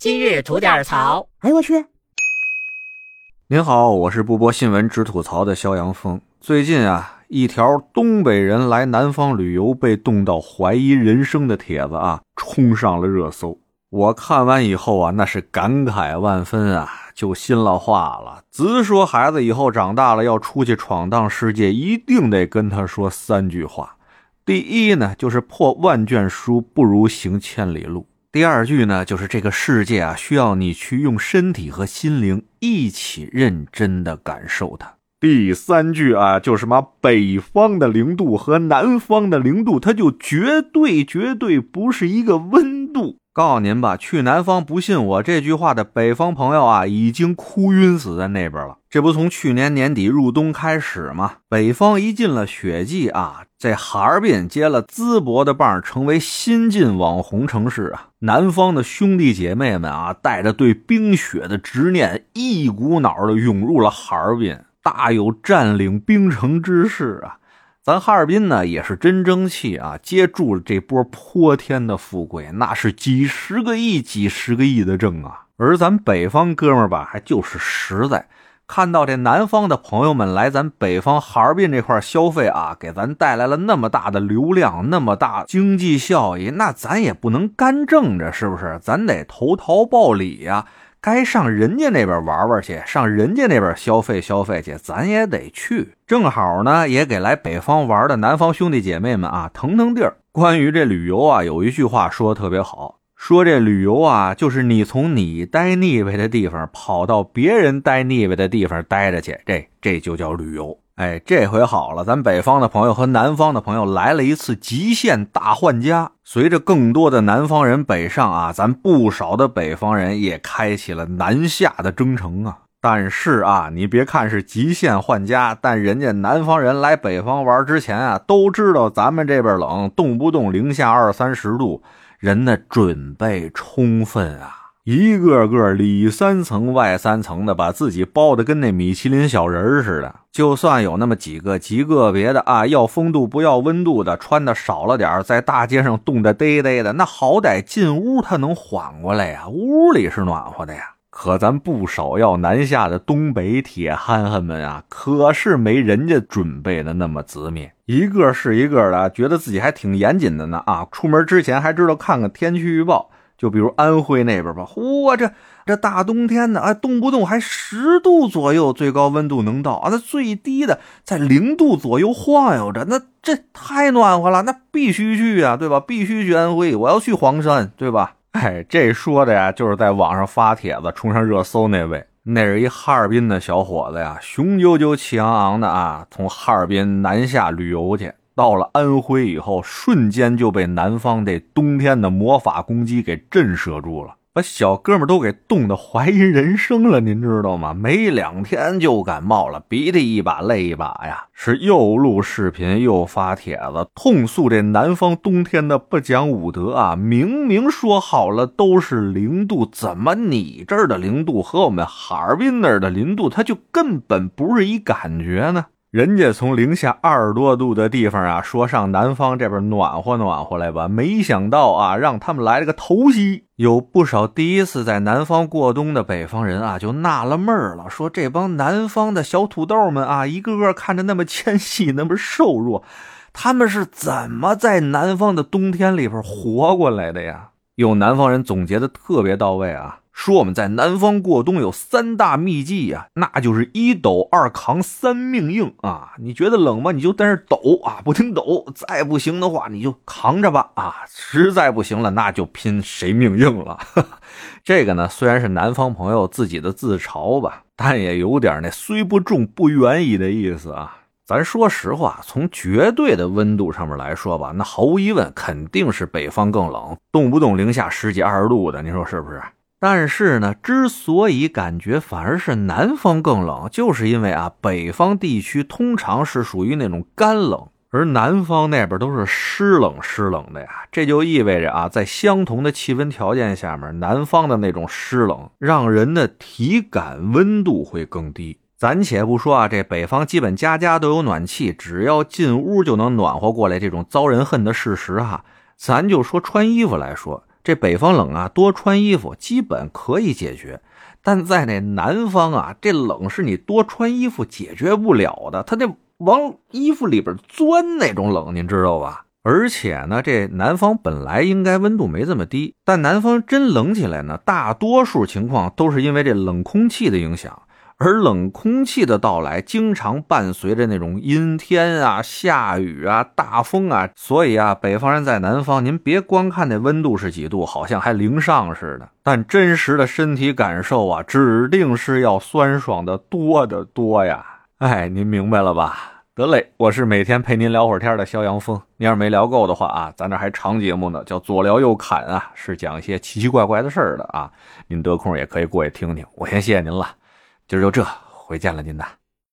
今日吐点槽。哎呦我去！您好，我是不播新闻只吐槽的肖阳峰。最近啊，一条东北人来南方旅游被冻到怀疑人生的帖子啊，冲上了热搜。我看完以后啊，那是感慨万分啊，就心了化了。直说孩子以后长大了要出去闯荡世界，一定得跟他说三句话。第一呢，就是破万卷书不如行千里路。第二句呢，就是这个世界啊，需要你去用身体和心灵一起认真的感受它。第三句啊，就是什么北方的零度和南方的零度，它就绝对绝对不是一个温度。告诉您吧，去南方不信我这句话的北方朋友啊，已经哭晕死在那边了。这不从去年年底入冬开始吗？北方一进了雪季啊，这哈尔滨接了淄博的棒，成为新晋网红城市啊。南方的兄弟姐妹们啊，带着对冰雪的执念，一股脑的涌入了哈尔滨，大有占领冰城之势啊。咱哈尔滨呢也是真争气啊，接住了这波泼天的富贵，那是几十个亿、几十个亿的挣啊。而咱北方哥们儿吧，还就是实在，看到这南方的朋友们来咱北方哈尔滨这块消费啊，给咱带来了那么大的流量、那么大经济效益，那咱也不能干挣着，是不是？咱得投桃报李呀。该上人家那边玩玩去，上人家那边消费消费去，咱也得去。正好呢，也给来北方玩的南方兄弟姐妹们啊腾腾地儿。关于这旅游啊，有一句话说的特别好，说这旅游啊，就是你从你待腻歪的地方跑到别人待腻歪的地方待着去，这这就叫旅游。哎，这回好了，咱北方的朋友和南方的朋友来了一次极限大换家。随着更多的南方人北上啊，咱不少的北方人也开启了南下的征程啊。但是啊，你别看是极限换家，但人家南方人来北方玩之前啊，都知道咱们这边冷，动不动零下二三十度，人的准备充分啊。一个个里三层外三层的，把自己包的跟那米其林小人似的。就算有那么几个极个别的啊，要风度不要温度的，穿的少了点，在大街上冻得嘚嘚的，那好歹进屋他能缓过来呀，屋里是暖和的呀。可咱不少要南下的东北铁憨憨们啊，可是没人家准备的那么直面，一个是一个的，觉得自己还挺严谨的呢啊，出门之前还知道看看天气预报。就比如安徽那边吧，嚯，这这大冬天的啊，动不动还十度左右，最高温度能到啊，那最低的在零度左右晃悠着，那这太暖和了，那必须去啊，对吧？必须去安徽，我要去黄山，对吧？哎，这说的呀，就是在网上发帖子冲上热搜那位，那是一哈尔滨的小伙子呀，雄赳赳气昂昂的啊，从哈尔滨南下旅游去。到了安徽以后，瞬间就被南方这冬天的魔法攻击给震慑住了，把小哥们都给冻得怀疑人生了，您知道吗？没两天就感冒了，鼻涕一把泪一把呀，是又录视频又发帖子，痛诉这南方冬天的不讲武德啊！明明说好了都是零度，怎么你这儿的零度和我们哈尔滨那儿的零度，它就根本不是一感觉呢？人家从零下二十多度的地方啊，说上南方这边暖和暖和来吧，没想到啊，让他们来了个头袭。有不少第一次在南方过冬的北方人啊，就纳了闷了，说这帮南方的小土豆们啊，一个个看着那么纤细，那么瘦弱，他们是怎么在南方的冬天里边活过来的呀？有南方人总结的特别到位啊。说我们在南方过冬有三大秘技呀，那就是一抖二扛三命硬啊！你觉得冷吗？你就在那抖啊，不停抖。再不行的话，你就扛着吧啊！实在不行了，那就拼谁命硬了。这个呢，虽然是南方朋友自己的自嘲吧，但也有点那虽不重不远矣的意思啊。咱说实话，从绝对的温度上面来说吧，那毫无疑问肯定是北方更冷，动不动零下十几二十度的，你说是不是？但是呢，之所以感觉反而是南方更冷，就是因为啊，北方地区通常是属于那种干冷，而南方那边都是湿冷湿冷的呀。这就意味着啊，在相同的气温条件下面，南方的那种湿冷，让人的体感温度会更低。暂且不说啊，这北方基本家家都有暖气，只要进屋就能暖和过来，这种遭人恨的事实哈。咱就说穿衣服来说。这北方冷啊，多穿衣服基本可以解决。但在那南方啊，这冷是你多穿衣服解决不了的，它得往衣服里边钻那种冷，您知道吧？而且呢，这南方本来应该温度没这么低，但南方真冷起来呢，大多数情况都是因为这冷空气的影响。而冷空气的到来，经常伴随着那种阴天啊、下雨啊、大风啊，所以啊，北方人在南方，您别光看那温度是几度，好像还零上似的，但真实的身体感受啊，指定是要酸爽的多得多呀！哎，您明白了吧？得嘞，我是每天陪您聊会儿天的肖阳峰。您要是没聊够的话啊，咱这还长节目呢，叫左聊右侃啊，是讲一些奇奇怪怪的事儿的啊，您得空也可以过去听听。我先谢谢您了。今儿就这，回见了您呐。